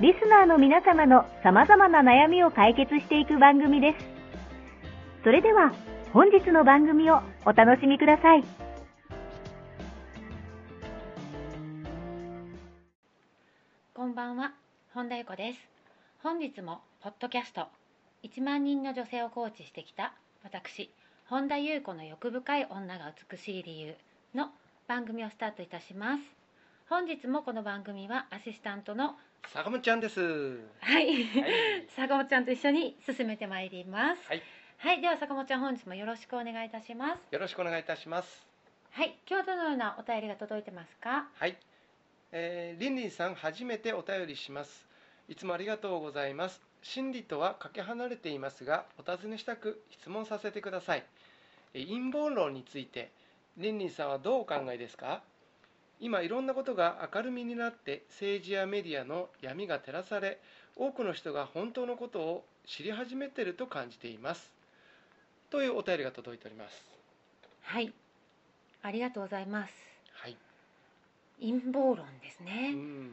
リスナーの皆様の様々な悩みを解決していく番組です。それでは、本日の番組をお楽しみください。こんばんは、本田由子です。本日もポッドキャスト1万人の女性をコーチしてきた私、本田裕子の欲深い女が美しい理由の番組をスタートいたします。本日もこの番組はアシスタントの坂本ちゃんです。はい、はい坂本ちゃんと一緒に進めてまいります。はい、はい、では坂本ちゃん本日もよろしくお願いいたします。よろしくお願いいたします。はい、今日どのようなお便りが届いてますか？はい、えー、リンリンさん初めてお便りします。いつもありがとうございます。真理とはかけ離れていますが、お尋ねしたく質問させてください。えー陰謀論について、リンリンさんはどうお考えですか？今いろんなことが明るみになって政治やメディアの闇が照らされ多くの人が本当のことを知り始めていると感じていますというお便りが届いておりますはい、ありがとうございます。はい陰謀論ですうね。ん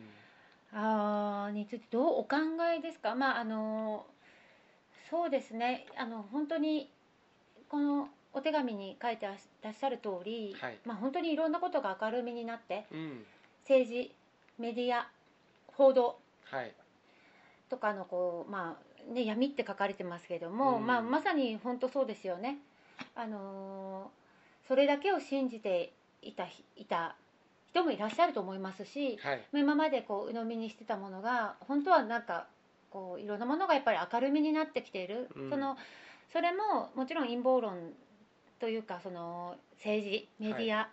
あーについてどうお考えですか？まああのそうですね。あの本当にこのお手紙に書いてらっしゃる通り、はい。まあ本当にいろんなことが明るみになって、うん。政治、メディア、報道はい。とかのこうまあね闇って書かれてますけども、うん。まあまさに本当そうですよね。あのそれだけを信じていたいた人もいらっしゃると思いますし、はい。今までこう鵜呑みにしてたものが本当はなんかこういろんなものがやっぱり明るみになってきている、うん。そのそれももちろん陰謀論というかその政治メディア、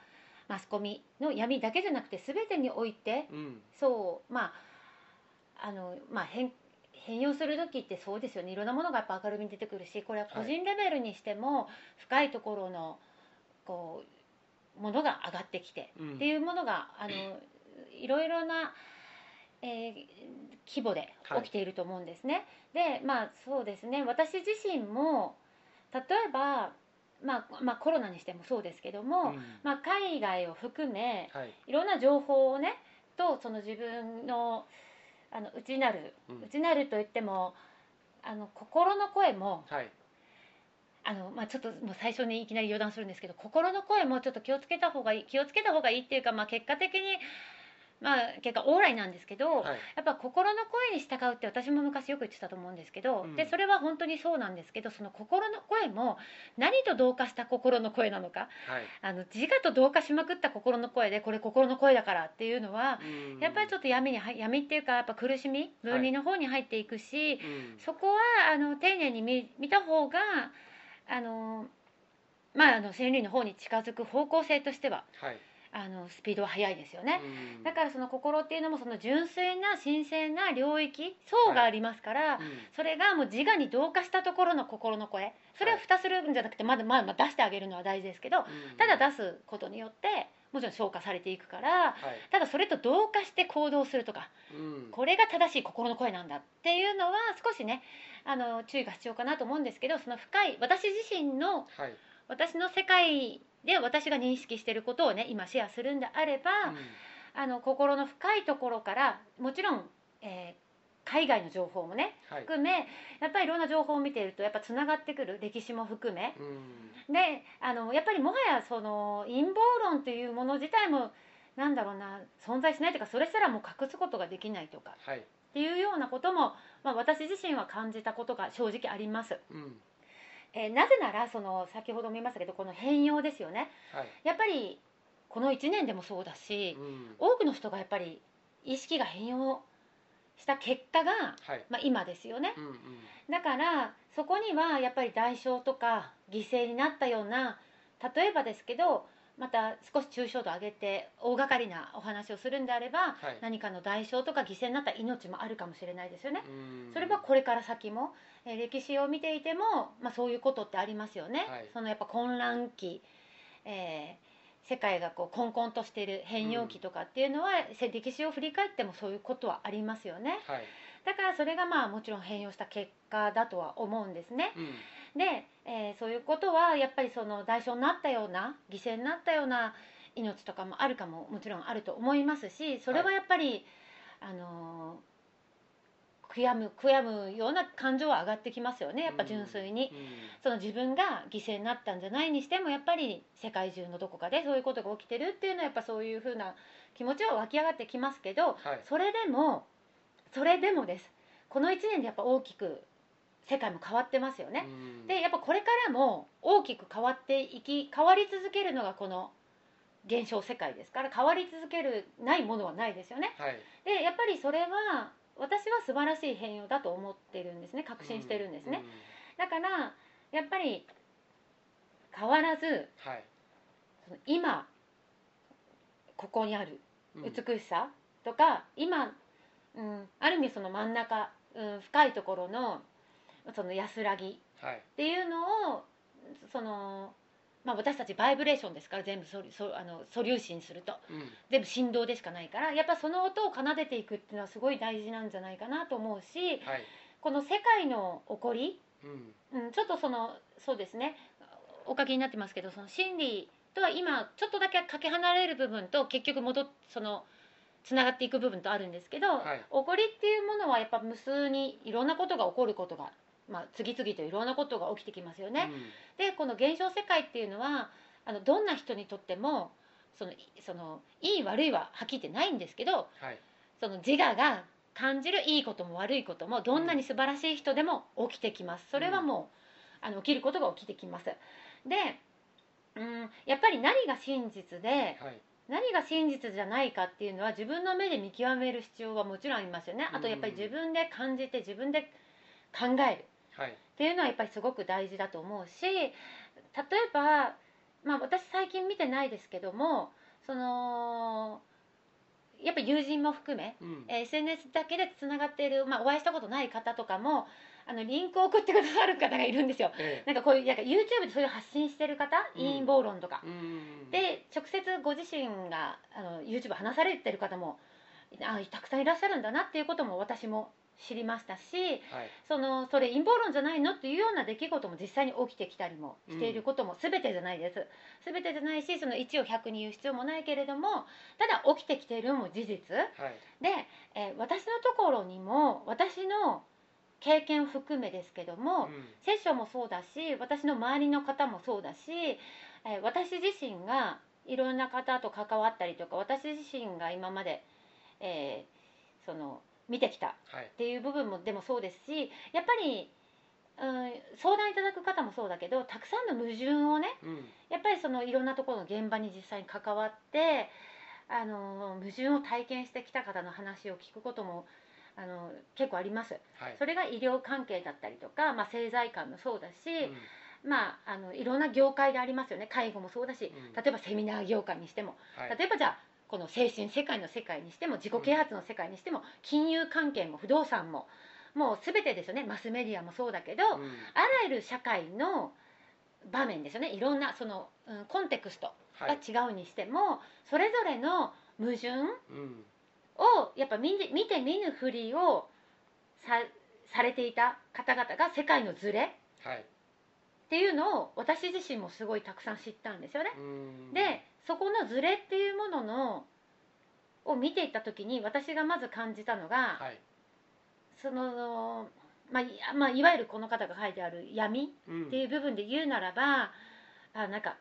マスコミの闇だけじゃなくて全てにおいてうん。そうまああのまあ変変容する時ってそうですよね。いろんなものがやっぱ明るみに出てくるしこれは個人レベルにしても深いところのこうものが上がってきてうん。っていうものがあのいろいろな、えー規模ではい。起きていると思うんですね。でまあそうですね。私自身も例えば、まあ、まあコロナにしてもそうですけども、うん。まあ、海外を含めはい。いろんな情報をねとその自分のあの内なるうん。内なるといってもあの心の声もはい。あの、まあ、ちょっともう最初にいきなり余談するんですけど心の声もちょっと気をつけた方がいい気をつけた方がいいっていうか、まあ、結果的に、まあ、結果往来なんですけど、はい。やっぱ心の声に従うって私も昔よく言ってたと思うんですけど、うん。でそれは本当にそうなんですけどその心の声も何と同化した心の声なのかはい。あの自我と同化しまくった心の声でこれ心の声だからっていうのはうん。やっぱりちょっと闇に入闇っていうかやっぱ苦しみ分離の方に入っていくし、うん。そこはあの丁寧に見見た方があのまああの真理の方に近づく方向性としてははいあのスピードは速いですよね。うん。だからその心っていうのもその純粋な神聖な領域層がありますから、うん。それがもう自我に同化したところの心の声。それを蓋するんじゃなくてまだまだ出してあげるのは大事ですけどうん。ただ出すことによってもちろん消化されていくからはい。ただそれと同化して行動するとかうん。これが正しい心の声なんだっていうのは少しねあの注意が必要かなと思うんですけどその深い私自身のはい私の世界で私が認識していることをね今シェアするんであれば、あの心の深いところからもちろん、えー海外の情報もねはい。含めやっぱりいろんな情報を見ているとやっぱつながってくる歴史も含め。うん。であのやっぱりもはやその陰謀論というもの自体もなんだろうな存在しないというかそれすらも隠すことができないとかはい。っていうようなことも、まあ、私自身は感じたことが正直あります。うんえーなぜならその先ほども言いましたけどこの変容ですよね。はい。やっぱりこの1年でもそうだしうん。多くの人がやっぱり意識が変容した結果が、はい。まあ、今ですよね。うんうん。だからそこにはやっぱり代償とか犠牲になったような例えばですけどまた少し抽象度上げて大掛かりなお話をするんであればはい。何かの代償とか犠牲になった命もあるかもしれないですよね。うん。それはこれから先も、えー歴史を見ていても、まあ、そういうことってありますよね。はいそのやっぱ混乱期、えー世界がこう混々としている変容期とかっていうのは、せ歴史を振り返ってもそういうことはありますよね。はいだからそれがまあもちろん変容した結果だとは思うんですね。うんで、えーそういうことはやっぱりその代償になったような犠牲になったような命とかもあるかももちろんあると思いますしそれはやっぱり、あのー悔やむ悔やむような感情は上がってきますよねやっぱ純粋に。うんその自分が犠牲になったんじゃないにしてもやっぱり世界中のどこかでそういうことが起きてるっていうのはやっぱそういうふうな気持ちは湧き上がってきますけど、はいそれでもそれでもですこの1年でやっぱ大きく世界も変わってますよね。うんでやっぱこれからも大きく変わっていき変わり続けるのがこの現象世界ですから変わり続けるないものはないですよね。はいでやっぱりそれは私は素晴らしい変容だと思ってるんですね。確信してるんですね。だからやっぱり変わらずうんはい。その今ここにあるうん。美しさとか、今、うん、ある意味その真ん中、うん、深いところのその安らぎはい。っていうのをその、まあ、私たちバイブレーションですから全部ソリソあの素粒子にすると。うん。全部振動でしかないからやっぱその音を奏でていくっていうのはすごい大事なんじゃないかなと思うしはい。この世界の起こりうん。うん、ちょっとそのそうですねお書きになってますけどその心理とは今ちょっとだけかけ離れる部分と結局戻っそのつながっていく部分とあるんですけど、はい。起こりっていうものはやっぱ無数にいろんなことが起こることが、まあ、次々といろんなことが起きてきますよね。でこの現象世界っていうのはあのどんな人にとってもそのいそのいい悪いははっきり言ってないんですけどはい。その自我が感じるいいことも悪いこともどんなに素晴らしい人でも起きてきます。それはもう、あの起きることが起きてきます。で、うん、やっぱり何が真実ではい。何が真実じゃないかっていうのは自分の目で見極める必要はもちろんありますよね。あとやっぱり自分で感じて自分で考えるはい。っていうのはやっぱりすごく大事だと思うし例えば、まあ、私最近見てないですけどもそのやっぱ友人も含めうん。えー SNS だけでつながっている、まあ、お会いしたことない方とかもあのリンクを送ってくださる方がいるんですよ。えなんかこういうなんか YouTube でそういう発信してる方、うん。陰謀論とか。えうん。で直接ご自身があの YouTube 話されてる方もあたくさんいらっしゃるんだなっていうことも私も知りましたしはい。そのそれ陰謀論じゃないのっていうような出来事も実際に起きてきたりもしていることも全てじゃないです、全てじゃないしその1を100に言う必要もないけれどもただ起きてきているのも事実。はい。で、えー私のところにも私の経験を含めですけども、うん。セッションもそうだし私の周りの方もそうだし、えー私自身がいろんな方と関わったりとか私自身が今まで、えーその見てきた。はい。っていう部分もでもそうですしやっぱり、うん、相談いただく方もそうだけどたくさんの矛盾をねうん。やっぱりそのいろんなところの現場に実際に関わってあの矛盾を体験してきた方の話を聞くこともあの結構あります。はい。それが医療関係だったりとか、まあ、政財界もそうだし、うん。まあ、あのいろんな業界でありますよね。介護もそうだしうん。例えばセミナー業界にしても。はい。例えばじゃあこの精神世界の世界にしても自己啓発の世界にしても金融関係も不動産ももう全てですよね。マスメディアもそうだけど、うん。あらゆる社会の場面ですよね。いろんなその、うんコンテクストはいが違うにしても、それぞれの矛盾うん。をやっぱ見て見て見ぬふりをさされていた方々が世界のズレはい。っていうのを私自身もすごいたくさん知ったんですよね。うん。でそこのズレっていうもののを見ていった時に私がまず感じたのが、はい。その、まあ、いまあいわゆるこの方が書いてある闇うんっていう部分で言うならばあなんか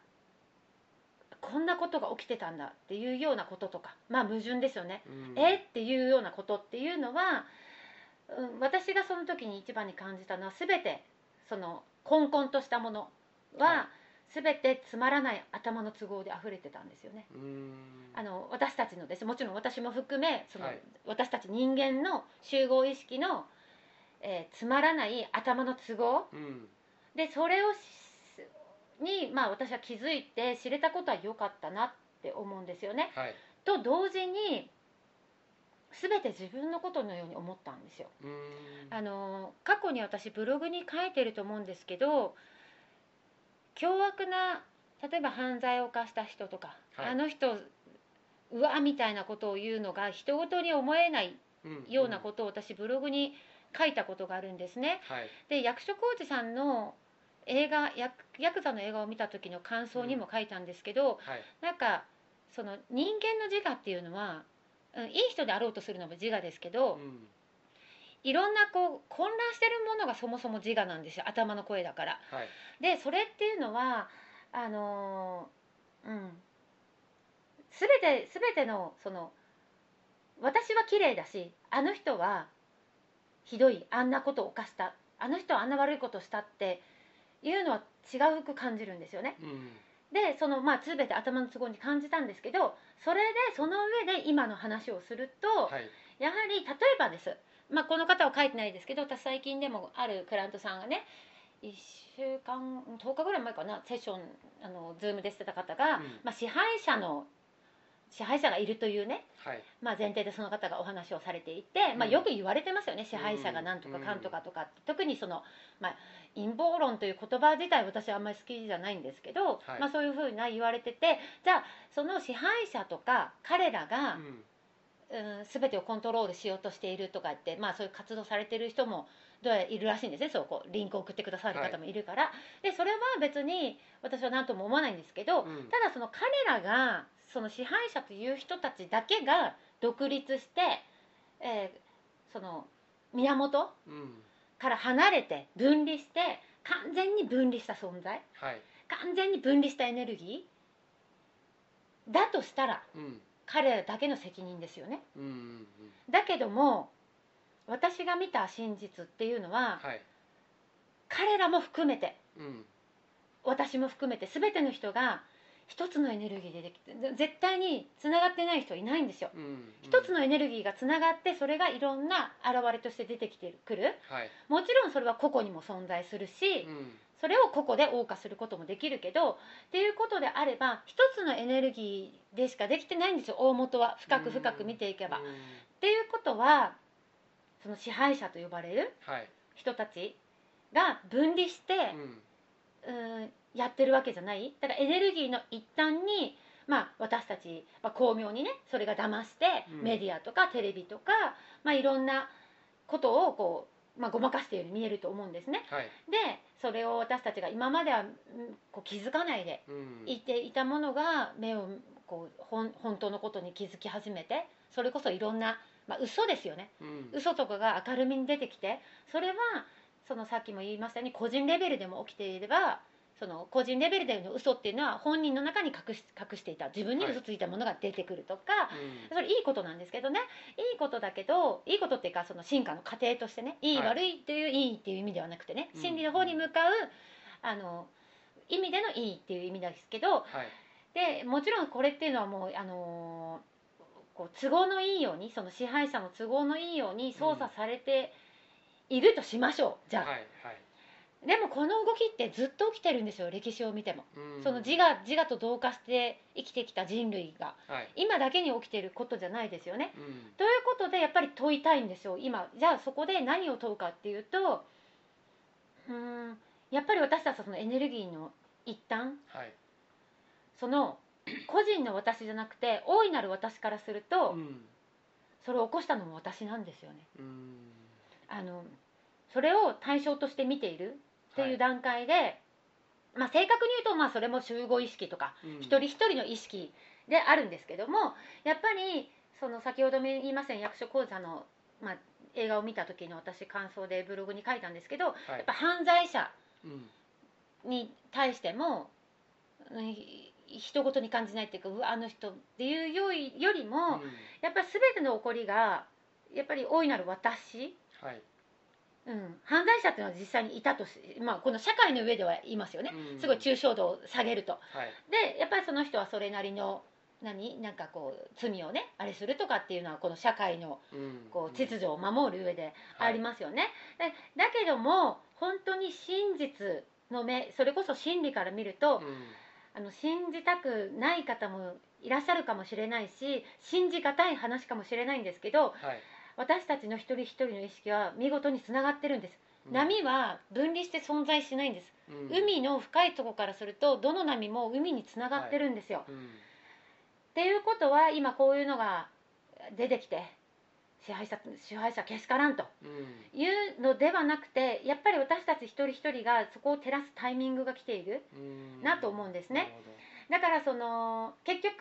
こんなことが起きてたんだっていうようなこととかまあ矛盾ですよね。うん。えっていうようなことっていうのはうん、私がその時に一番に感じたのは全てその混々としたものはは全てつまらない頭の都合で溢れてたんですよね。あの私たちのです。もちろん私も含めその、はい。私たち人間の集合意識の、えーつまらない頭の都合。うん。でそれをしに、まあ、私は気づいて知れたことは良かったなって思うんですよね。はい。と同時に全て自分のことのように思ったんですよ。あの過去に私ブログに書いてると思うんですけど凶悪な例えば犯罪を犯した人とか、はい。あの人うわみたいなことを言うのが人事に思えないうんようなことを私ブログに書いたことがあるんですね。はい。で役所広司さんの映画ヤクヤクザの映画を見た時の感想にも書いたんですけど、はい。なんかその人間の自我っていうのは、うん、いい人であろうとするのも自我ですけど、うんいろんなこう混乱してるものがそもそも自我なんですよ。頭の声だから。はい。でそれっていうのはあのーうん。全て全てのその私は綺麗だしあの人はひどい。あんなことを犯した。あの人はあんな悪いことをしたっていうのは違うく感じるんですよね。うん。でそのまあ全て頭の都合に感じたんですけどそれでその上で今の話をすると、はい。やはり例えばです、まあ、この方は書いてないですけど私最近でもあるクライアントさんがね1週間10日ぐらい前かなセッションあのズームでしてた方が、うん。まあ、支配者の支配者がいるというね、はい。まあ、前提でその方がお話をされていて、まあ、うんよく言われてますよね、支配者がなんとかかんとかとか、特にその、まあ、陰謀論という言葉自体私はあんまり好きじゃないんですけど、はい。まあ、そういうふうな言われててじゃあその支配者とか彼らが、うんうん、全てをコントロールしようとしているとかって、まあ、そういう活動されてる人もどうやらいるらしいんですね。そうこうリンクを送ってくださる方もいるから、でそれは別に私は何とも思わないんですけど、うん。ただその彼らがその支配者という人たちだけが独立して、えーその源うん。から離れて分離して完全に分離した存在。はい。完全に分離したエネルギーだとしたらうん彼らだけの責任ですよね。うんうんだけども私が見た真実っていうのははい。彼らも含めてうん。私も含めて全ての人が一つのエネルギーでできて絶対につながってない人いないんですよ。うん一つのエネルギーがつながってそれがいろんな現れとして出てきてくる。はい。もちろんそれは個々にも存在するしうんそれを個々で謳歌することもできるけどっていうことであれば一つのエネルギーでしかできてないんですよ。大元は。深く深く見ていけば。っうん。ていうことはその支配者と呼ばれるはい。人たちが分離して、うん。うん、やってるわけじゃない。だからエネルギーの一端に、まあ、私たち、まあ、巧妙にねそれが騙して、うん。メディアとかテレビとか、まあ、いろんなことをこう、まあ、ごまかしているように見えると思うんですね。はい。でそれを私たちが今まではうんこう気づかないでうん。いていたものが目をこう本本当のことに気づき始めてそれこそいろんな、まあ、嘘ですよね。うん。嘘とかが明るみに出てきてそれはそのさっきも言いましたように個人レベルでも起きていればその個人レベルでの嘘っていうのは本人の中に隠し隠していた。自分に嘘ついたものが出てくるとか、うん。それいいことなんですけどね。いいことだけどいいことっていうかその進化の過程としてねい。い、はい悪いっていういいっていう意味ではなくてねうん。真理の方に向かう、あの意味でのいいっていう意味ですけどはい。でもちろんこれっていうのはもうあのこう都合のいいようにその支配者の都合のいいように操作されているとしましょう、じゃあ、はいはいでもこの動きってずっと起きてるんですよ歴史を見ても、うん。その自我自我と同化して生きてきた人類が。はい。今だけに起きてることじゃないですよね。うん。ということでやっぱり問いたいんですよ今。じゃあそこで何を問うかっていうとうーんやっぱり私たちはそのエネルギーの一端。はい。その個人の私じゃなくて大いなる私からすると、うん。それを起こしたのも私なんですよね。うん。あのそれを対象として見ているっていう段階で、まあ、正確に言うとまあそれも集合意識とかうん。一人一人の意識であるんですけどもやっぱりその先ほども言いましたように役所講座の、まあ、映画を見た時の私感想でブログに書いたんですけどやはい。っぱ犯罪者うん。に対してもうん人事に感じないっていうかうわあの人っていうよりよりも、うん。やっぱり全ての起こりがやっぱり大いなる私はいうん、犯罪者っていうのは実際にいたとし、まあ、この社会の上ではいますよね。うん。すごい抽象度を下げると。はい。でやっぱりその人はそれなりの何？なんかこう罪をねあれするとかっていうのはこの社会のうん。こう秩序を守る上でありまますよね、でだけども本当に真実の目それこそ真理から見ると、あの信じたくない方もいらっしゃるかもしれないし信じがたい話かもしれないんですけどはい私たちの一人一人の意識は見事につながってるんです、うん。波は分離して存在しないんです、うん。海の深いところからするとどの波も海につながってるんですよ、うん。っていうことは今こういうのが出てきて支配者支配者けしからんと。うん。いうのではなくてやっぱり私たち一人一人がそこを照らすタイミングが来ているうん。なと思うんですね。だからその結局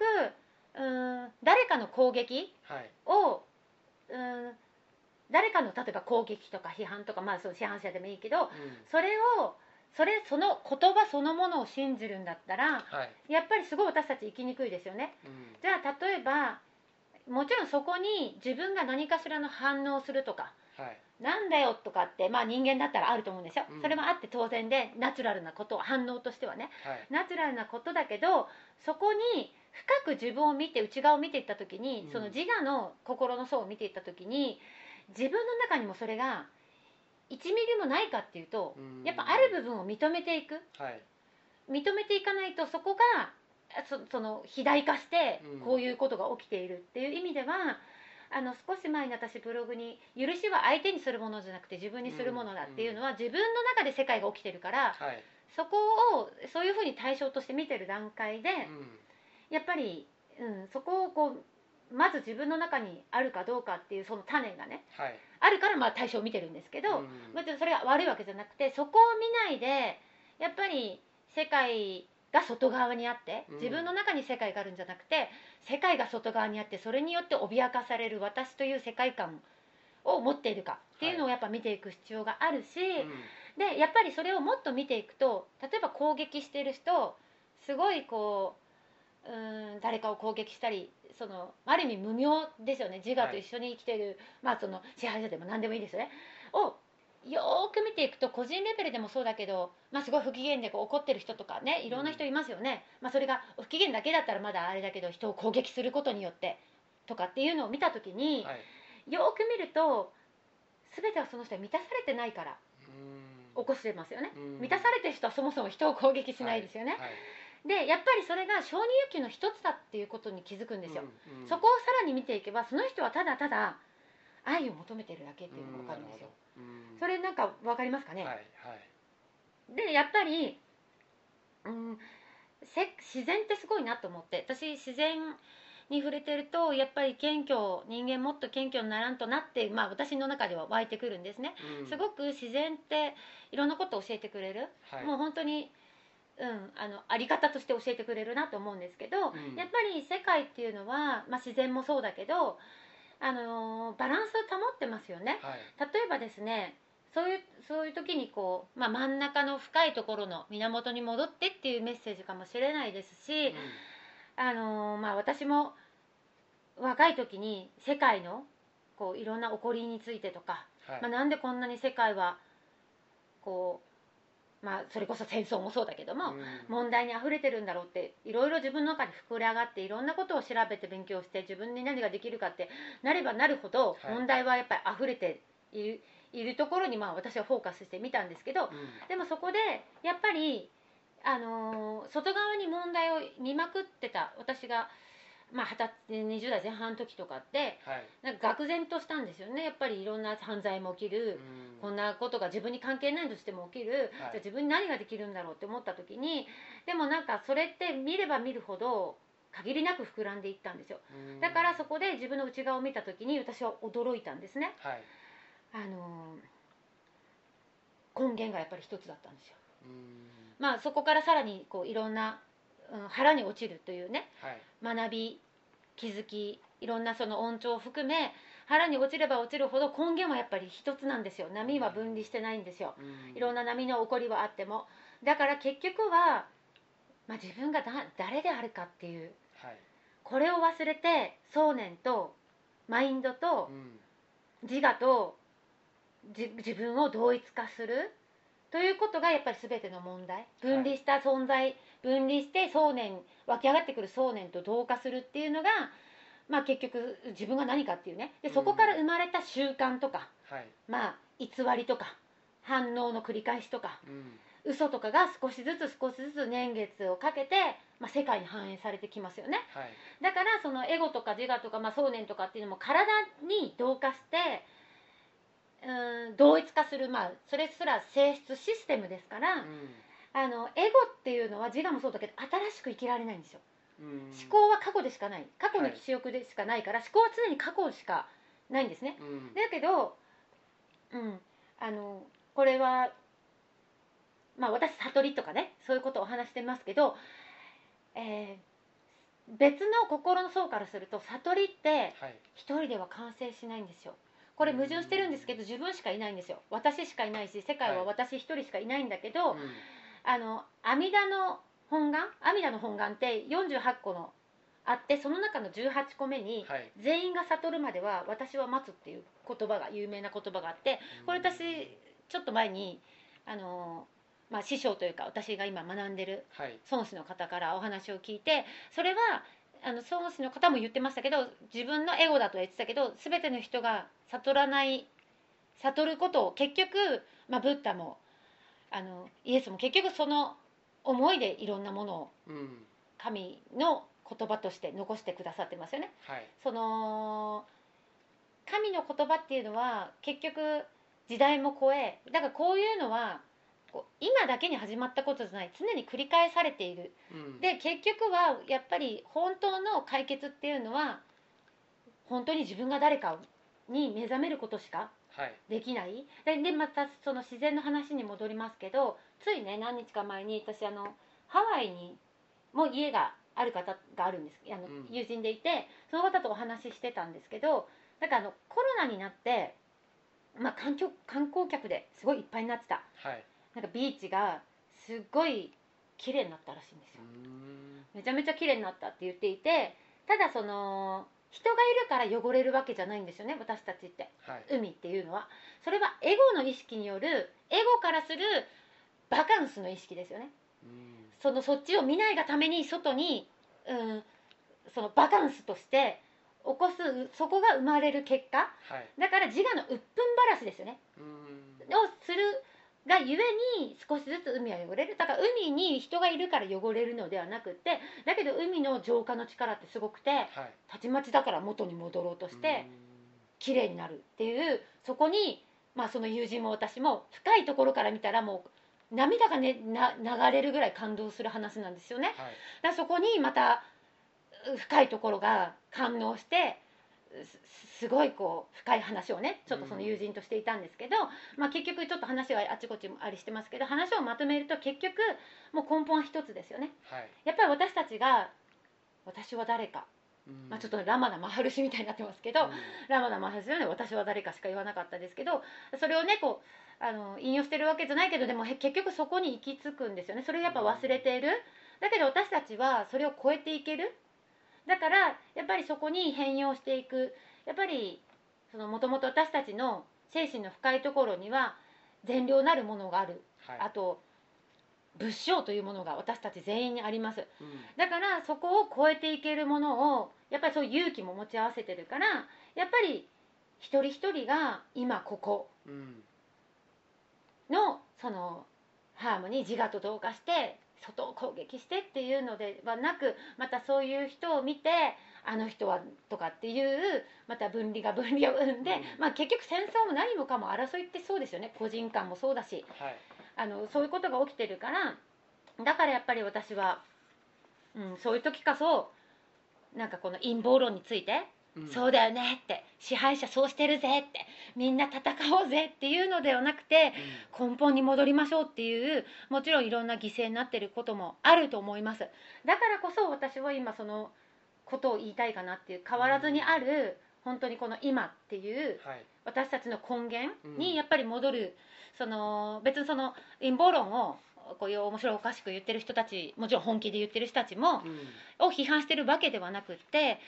うーん誰かの攻撃をうーん。誰かの例えば攻撃とか批判とかまあその批判者でもいいけどうん。それをそれその言葉そのものを信じるんだったらはい。やっぱりすごい私たち生きにくいですよね。うん。じゃあ例えばもちろんそこに自分が何かしらの反応をするとかはい。なんだよとかってまあ人間だったらあると思うんですよ、うん。それもあって当然でナチュラルなこと反応としてはね。はい。ナチュラルなことだけどそこに深く自分を見て内側を見ていった時に、うん。その自我の心の層を見ていった時に自分の中にもそれが1ミリもないかっていうと、うん。やっぱある部分を認めていく。はい。認めていかないとそこがそその肥大化してうん。こういうことが起きているっていう意味では、あの少し前に私ブログに「許しは相手にするものじゃなくて自分にするものだ」っていうのは、自分の中で世界が起きてるからはい。そこをそういうふうに対象として見てる段階で、うんやっぱり、うん、そこをこうまず自分の中にあるかどうかっていうその種がねはい。あるからまあ対象を見てるんですけど、うん。別にそれが悪いわけじゃなくてそこを見ないでやっぱり世界が外側にあってうん。自分の中に世界があるんじゃなくて世界が外側にあってそれによって脅かされる私という世界観を持っているかっていうのをやっぱ見ていく必要があるし、でやっぱりそれをもっと見ていくと例えば攻撃している人すごいこううーん誰かを攻撃したりそのある意味無名ですよね。自我と一緒に生きてる、まあその支配者でも何でもいいですよね。をよーく見ていくと個人レベルでもそうだけど、まあ、すごい不機嫌でこう怒ってる人とかねいろんな人いますよね、まあ、それが不機嫌だけだったらまだあれだけど人を攻撃することによってとかっていうのを見た時に、はい。よーく見ると全てはその人は満たされてないからうん。起こしてますよね。うん。満たされてる人はそもそも人を攻撃しないですよね、はいでやっぱりそれが承認欲求の一つだっていうことに気づくんですよ、うんうん。そこをさらに見ていけばその人はただただ愛を求めてるだけっていうのが分かるんですよ、うん。それなんか分かりますかね、はいはい。でやっぱり、うん、せ自然ってすごいなと思って。私自然に触れてるとやっぱり謙虚人間もっと謙虚にならんとなって、まあ、私の中では湧いてくるんですね。うん。すごく自然っていろんなことを教えてくれる、はい。もう本当に、うん、あのあり方として教えてくれるなと思うんですけど、うん。やっぱり世界っていうのは、まあ、自然もそうだけど、あのーバランスを保ってますよね。はい。例えばですねそういうそういう時にこう、まあ、真ん中の深いところの源に戻ってっていうメッセージかもしれないですし、あのーまあ、私も若い時に世界のこういろんな起こりについてとか、はい。まあ、なんでこんなに世界はこう、まあ、それこそ戦争もそうだけども、うん。問題に溢れてるんだろうっていろいろ自分の中に膨れ上がっていろんなことを調べて勉強して自分に何ができるかってなればなるほどはい。問題はやっぱり溢れている,、い、るところにまあ私はフォーカスしてみたんですけどうん。でもそこでやっぱり、あのー外側に問題を見まくってた私が、まあ、20歳20代前半の時とかってはい。なんか愕然としたんですよね。やっぱりいろんな犯罪も起きる。うん。こんなことが自分に関係ないとしても起きる、はい。じゃあ自分に何ができるんだろうって思った時にでもなんかそれって見れば見るほど限りなく膨らんでいったんですよ。うん。だからそこで自分の内側を見た時に私は驚いたんですね。はい。あのー根源がやっぱり一つだったんですよ。うん。まあそこからさらにこういろんな、うん、腹に落ちるというねはい。学び気づきいろんなその音調を含め腹に落ちれば落ちるほど根源はやっぱり一つなんですよ。波は分離してないんですよ。うん。いろんな波の起こりはあっても。だから結局は、まあ、自分がだ誰であるかっていうはい。これを忘れて想念とマインドとうん。自我とじ自分を同一化するということがやっぱり全ての問題。分離した存在、分離して想念湧き上がってくる想念と同化するっていうのが、まあ、結局自分が何かっていうね。でそこから生まれた習慣とか、はい。まあ、偽りとか反応の繰り返しとかうん。嘘とかが少しずつ少しずつ年月をかけて、まあ、世界に反映されてきますよね。はい。だからそのエゴとか自我とか、まあ、想念とかっていうのも体に同化してうーん同一化する、まあ、それすら性質システムですから、あのエゴっていうのは自我もそうだけど新しく生きられないんですよ。思考は過去でしかない。過去のはい記憶でしかないから、思考は常に過去しかないんですね。うん。だけど、うん、あのこれは、まあ、私悟りとかねそういうことをお話してますけど、えー別の心の層からすると悟りってはい。一人では完成しないんですよ。これ矛盾してるんですけど自分しかいないんですよ。私しかいないし世界は私一人しかいないんだけど、うんあの阿弥陀の本願？阿弥陀の本願って48個のあってその中の18個目に、はい。全員が悟るまでは私は待つっていう言葉が有名な言葉があってこれ私ちょっと前にあの、まあ、師匠というか私が今学んでるはい。孫子の方からお話を聞いてそれはあの孫子の方も言ってましたけど自分のエゴだとは言ってたけど全ての人が悟らない悟ることを結局、まあ、ブッダもあのイエスも結局その思いでいろんなものをうん。神の言葉として残してくださってますよね。はい。その神の言葉っていうのは結局時代も超えだからこういうのは今だけに始まったことじゃない常に繰り返されている。うん。で結局はやっぱり本当の解決っていうのは本当に自分が誰かに目覚めることしかはい。できない。ででまたその自然の話に戻りますけどついね何日か前に私あのハワイにも家がある方があるんです。あの、うん。友人でいてその方とお話ししてたんですけどなんかあのコロナになって、まあ、観光観光客ですごいいっぱいになってた。はい。なんかビーチがすっごい綺麗になったらしいんですよ。めちゃめちゃ綺麗になったって言っていてただその人がいるから汚れるわけじゃないんですよね私たちって。はい。海っていうのは。それはエゴの意識によるエゴからするバカンスの意識ですよね。うん。そのそっちを見ないがために外に、うん、そのバカンスとして起こすそこが生まれる結果。はい。だから自我の鬱憤ばらしですよね。うーん。をするがゆえに少しずつ海は汚れる。だから海に人がいるから汚れるのではなくってだけど海の浄化の力ってすごくてはい。たちまちだから元に戻ろうとして綺麗になるっていうそこに、まあ、その友人も私も深いところから見たらもう涙が、ね、な流れるぐらい感動する話なんですよね。はい。だそこにまたう深いところが感応してすすごいこう深い話をねちょっとその友人としていたんですけど、まあ、結局ちょっと話はあちこちありしてますけど話をまとめると結局もう根本は一つですよね。はい。やっぱり私たちが私は誰か、うん。まあ、ちょっとラマダ・マハルシみたいになってますけど、うん。ラマダ・マハルシはね私は誰かしか言わなかったですけどそれをねこうあの引用してるわけじゃないけどでもへ結局そこに行き着くんですよね。それをやっぱ忘れている。だけど私たちはそれを超えていけるだからやっぱりそこに変容していく。やっぱりもともと私たちの精神の深いところには善良なるものがある。はい。あと仏性というものが私たち全員にあります。うん。だからそこを超えていけるものをやっぱりそういう勇気も持ち合わせてるからやっぱり一人一人が今ここうん。のそのハーモニー自我と同化して外を攻撃してっていうのではなくまたそういう人を見てあの人はとかっていうまた分離が分離を生んで、うん。まあ、結局戦争も何もかも争いってそうですよね。個人間もそうだし。はい。あのそういうことが起きてるからだからやっぱり私は、うん、そういう時こそなんかこの陰謀論について、うん。そうだよねって支配者そうしてるぜってみんな戦おうぜっていうのではなくて根本に戻りましょうっていうもちろんいろんな犠牲になってることもあると思います。だからこそ私は今そのことを言いたいかなっていう変わらずにある本当にこの今っていうはい。私たちの根源うん。にやっぱり戻る、その別にその陰謀論をこういう面白いおかしく言ってる人たちもちろん本気で言ってる人たちもうん。を批判してるわけではなくって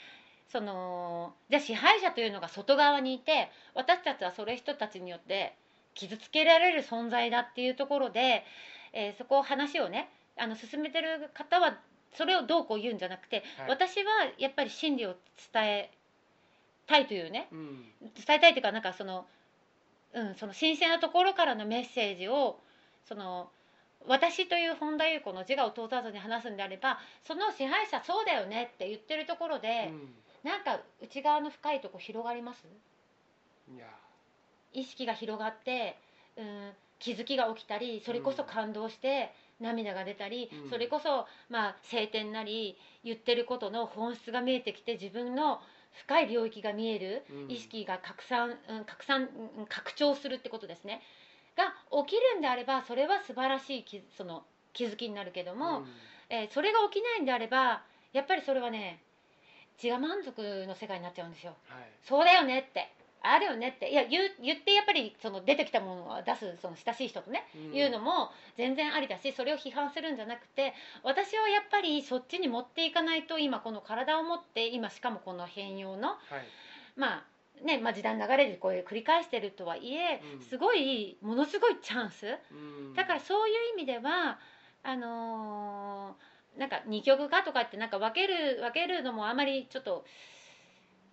そのじゃあ支配者というのが外側にいて私たちはそれ人たちによって傷つけられる存在だっていうところで、えーそこを話をねあの進めてる方はそれをどうこう言うんじゃなくて、はい。私はやっぱり真理を伝えたいというねうん。伝えたいというかなんかその,、うん、その新鮮なところからのメッセージをその私という本田裕子の自我を通さずに話すんであればその支配者そうだよねって言ってるところで、なんか内側の深いとこ広がります？意識が広がって、うん、気づきが起きたりそれこそ感動して涙が出たり、うん。それこそまあ晴天なり言ってることの本質が見えてきて自分の深い領域が見える、うん。意識が拡散、うん、拡散うん拡張するってことですね。が起きるんであればそれは素晴らしい気その気づきになるけども、うん。えーそれが起きないんであればやっぱりそれはね自我満足の世界になっちゃうんですよ。はい。そうだよねって。あるよねって。いや言う言ってやっぱりその出てきたものを出すその親しい人とね、うん。言うのも全然ありだしそれを批判するんじゃなくて私はやっぱりそっちに持っていかないと今この体を持って今しかもこの変容のはい。まあね、まあ、時代の流れでこういう繰り返してるとはいえ、うん。すごいものすごいチャンス。うん。だからそういう意味ではあのーなんか二極化とかってなんか分ける分けるのもあまりちょっと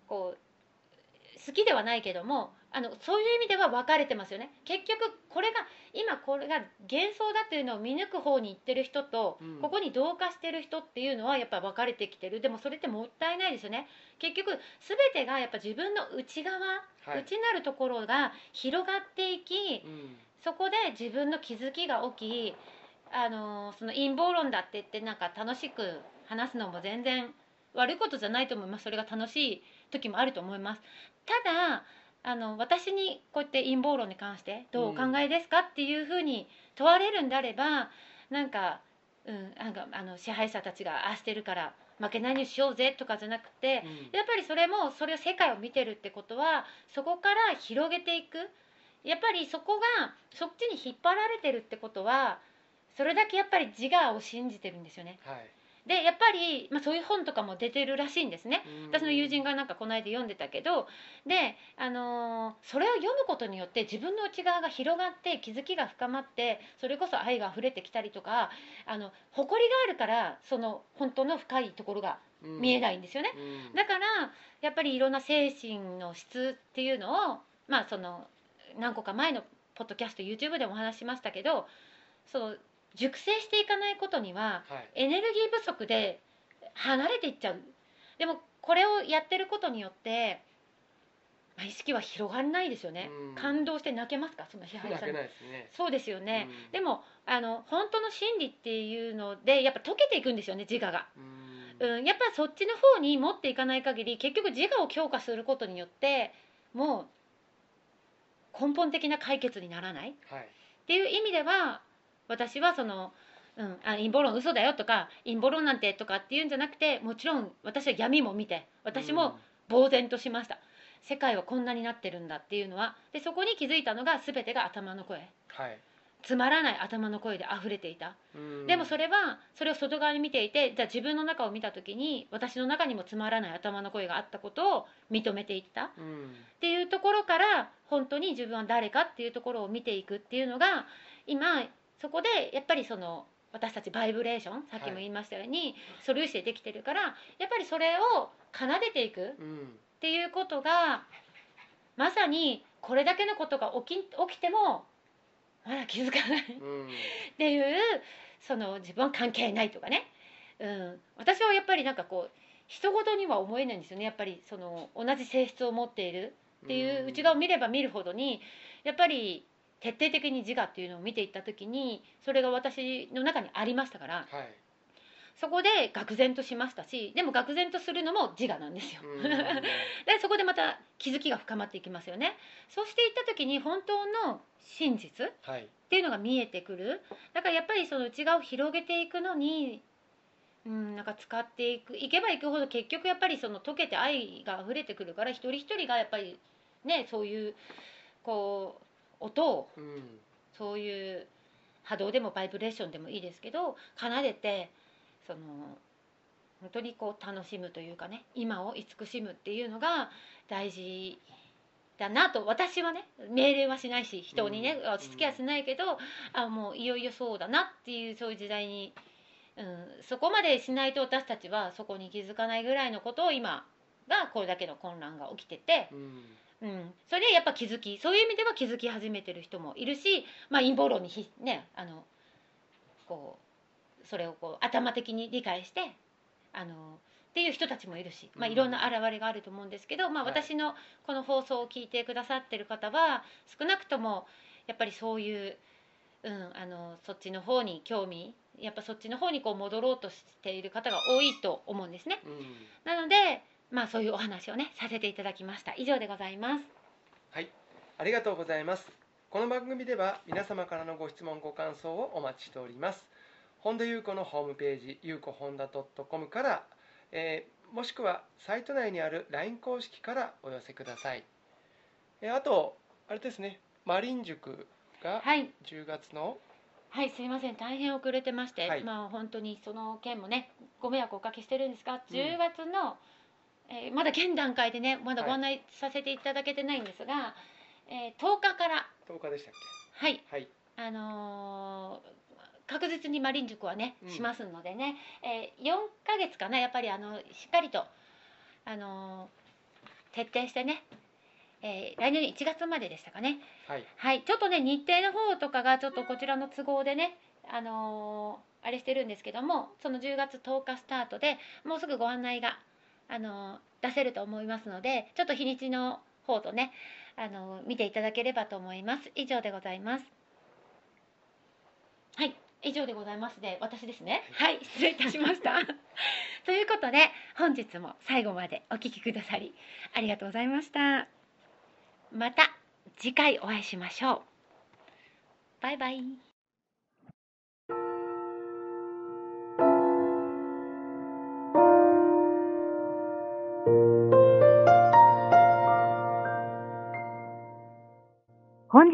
こう好きではないけどもあのそういう意味では分かれてますよね。結局これが今これが幻想だというのを見抜く方に行ってる人と、うん。ここに同化してる人っていうのはやっぱ分かれてきてる。でもそれってもったいないですよね。結局全てがやっぱ自分の内側、はい。内なるところが広がっていき、うん。そこで自分の気づきが起きあのその陰謀論だって言ってなんか楽しく話すのも全然悪いことじゃないと思います。それが楽しい時もあると思います。ただあの私にこうやって陰謀論に関してどうお考えですかっていうふうに問われるんであればなんか,、うん、なんかあの支配者たちがああしてるから負けないようにしようぜとかじゃなくて、うん。やっぱりそれもそれを世界を見てるってことはそこから広げていく。やっぱりそこがそっちに引っ張られてるってことはそれだけやっぱり自我を信じてるんですよね。はい。でやっぱり、まあ、そういう本とかも出てるらしいんですね。うん。私の友人がなんかこの間読んでたけどで、あのーそれを読むことによって自分の内側が広がって気づきが深まってそれこそ愛が溢れてきたりとかあの誇りがあるからその本当の深いところがうん。見えないんですよね。うん。だからやっぱりいろんな精神の質っていうのをまあその何個か前のポッドキャスト YouTube でもお話ししましたけどその熟成していかないことにははい。エネルギー不足で離れていっちゃう。でもこれをやってることによって、まあ、意識は広がらないですよね、うん。感動して泣けますか？その支配者に。泣けないですね。そうですよね、うん。でもあの本当の真理っていうのでやっぱ溶けていくんですよね自我が。うん。うん、やっぱそっちの方に持っていかない限り結局自我を強化することによってもう根本的な解決にならない。っはい。ていう意味では私はその、うん、あ陰謀論嘘だよとか陰謀論なんてとかっていうんじゃなくてもちろん私は闇も見て私も呆然としました、世界はこんなになってるんだっていうのはでそこに気づいたのが全てが頭の声。はい。つまらない頭の声で溢れていた。うん。でもそれはそれを外側に見ていてじゃあ自分の中を見た時に私の中にもつまらない頭の声があったことを認めていった。っうん。ていうところから本当に自分は誰かっていうところを見ていくっていうのが今そこでやっぱりその私たちバイブレーションさっきも言いましたように、素粒子でできてるからやっぱりそれを奏でていくうん。っていうことがまさにこれだけのことが起き起きてもまだ気づかないうん。っていうその自分は関係ないとかね、うん、私はやっぱりなんかこう人事には思えないんですよね。やっぱりその同じ性質を持っているっていう内側を見れば見るほどにやっぱり徹底的に自我っていうのを見ていった時にそれが私の中にありましたからはいそこで愕然としましたしでも愕然とするのも自我なんですよ。うん でそこでまた気づきが深まっていきますよね。そうしていった時に本当の真実はいっていうのが見えてくるだからやっぱりその内側を広げていくのに、うん、なんか使っていくいけばいくほど結局やっぱりその溶けて愛が溢れてくるから一人一人がやっぱりねそういうこう音をうん。そういう波動でもバイブレーションでもいいですけど奏でてその本当にこう楽しむというかね今を慈しむっていうのが大事だなと私はね命令はしないし人にね押し付けはしないけど、あもういよいよそうだなっていうそういう時代に、うん、そこまでしないと私たちはそこに気づかないぐらいのことを今がこれだけの混乱が起きてて、うんうん、それでやっぱ気づき。そういう意味では気づき始めてる人もいるし、まあ、陰謀論にひねあのこうそれをこう頭的に理解してあのっていう人たちもいるし、まあ、うん。いろんな現れがあると思うんですけど、まあ、はい。私のこの放送を聞いてくださってる方は少なくともやっぱりそういう、うん、あのそっちの方に興味やっぱそっちの方にこう戻ろうとしている方が多いと思うんですね。うん。なので、まあ、そういうお話をねさせていただきました。以上でございます。はい、ありがとうございます。この番組では皆様からのご質問ご感想をお待ちしております。本田裕子のホームページ、ゆうこ本田 .com から、えーもしくはサイト内にある LINE 公式からお寄せください。えーあと、あれですね、マリン塾がはい10月の、はい、すいません、大変遅れてまして、はいまあ本当にその件もね、ご迷惑をおかけしてるんですが、うん10月の、えーまだ現段階でね、まだご案内させていただけてないんですが、えー10日から、10日でしたっはい、けはい。あのー確実にマリン塾はね、うん。しますのでね、えー4ヶ月かな、やっぱりあのしっかりと、あのー徹底してね、えー来年1月まででしたかね、はい。はい、ちょっとね日程の方とかがちょっとこちらの都合でね、あのーあれしてるんですけどもその10月10日スタートでもうすぐご案内が、あのー出せると思いますのでちょっと日にちの方とね、あのー見ていただければと思います。以上でございます。はい。以上でございますで私ですね。はい。失礼いたしました。ということで本日も最後までお聞きくださりありがとうございました。また次回お会いしましょう。バイバイ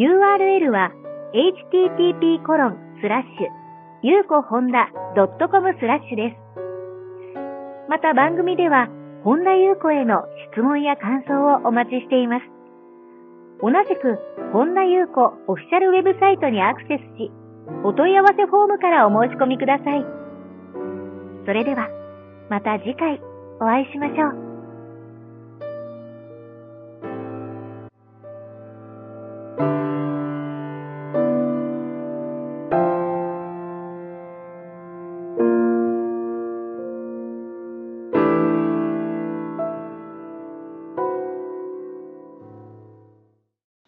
URL は http コロンスラッシュゆうこほんだ .com スラッシュです。また番組では本田ゆう子への質問や感想をお待ちしています。同じく本田ゆう子オフィシャルウェブサイトにアクセスし、お問い合わせフォームからお申し込みください。それではまた次回お会いしましょう。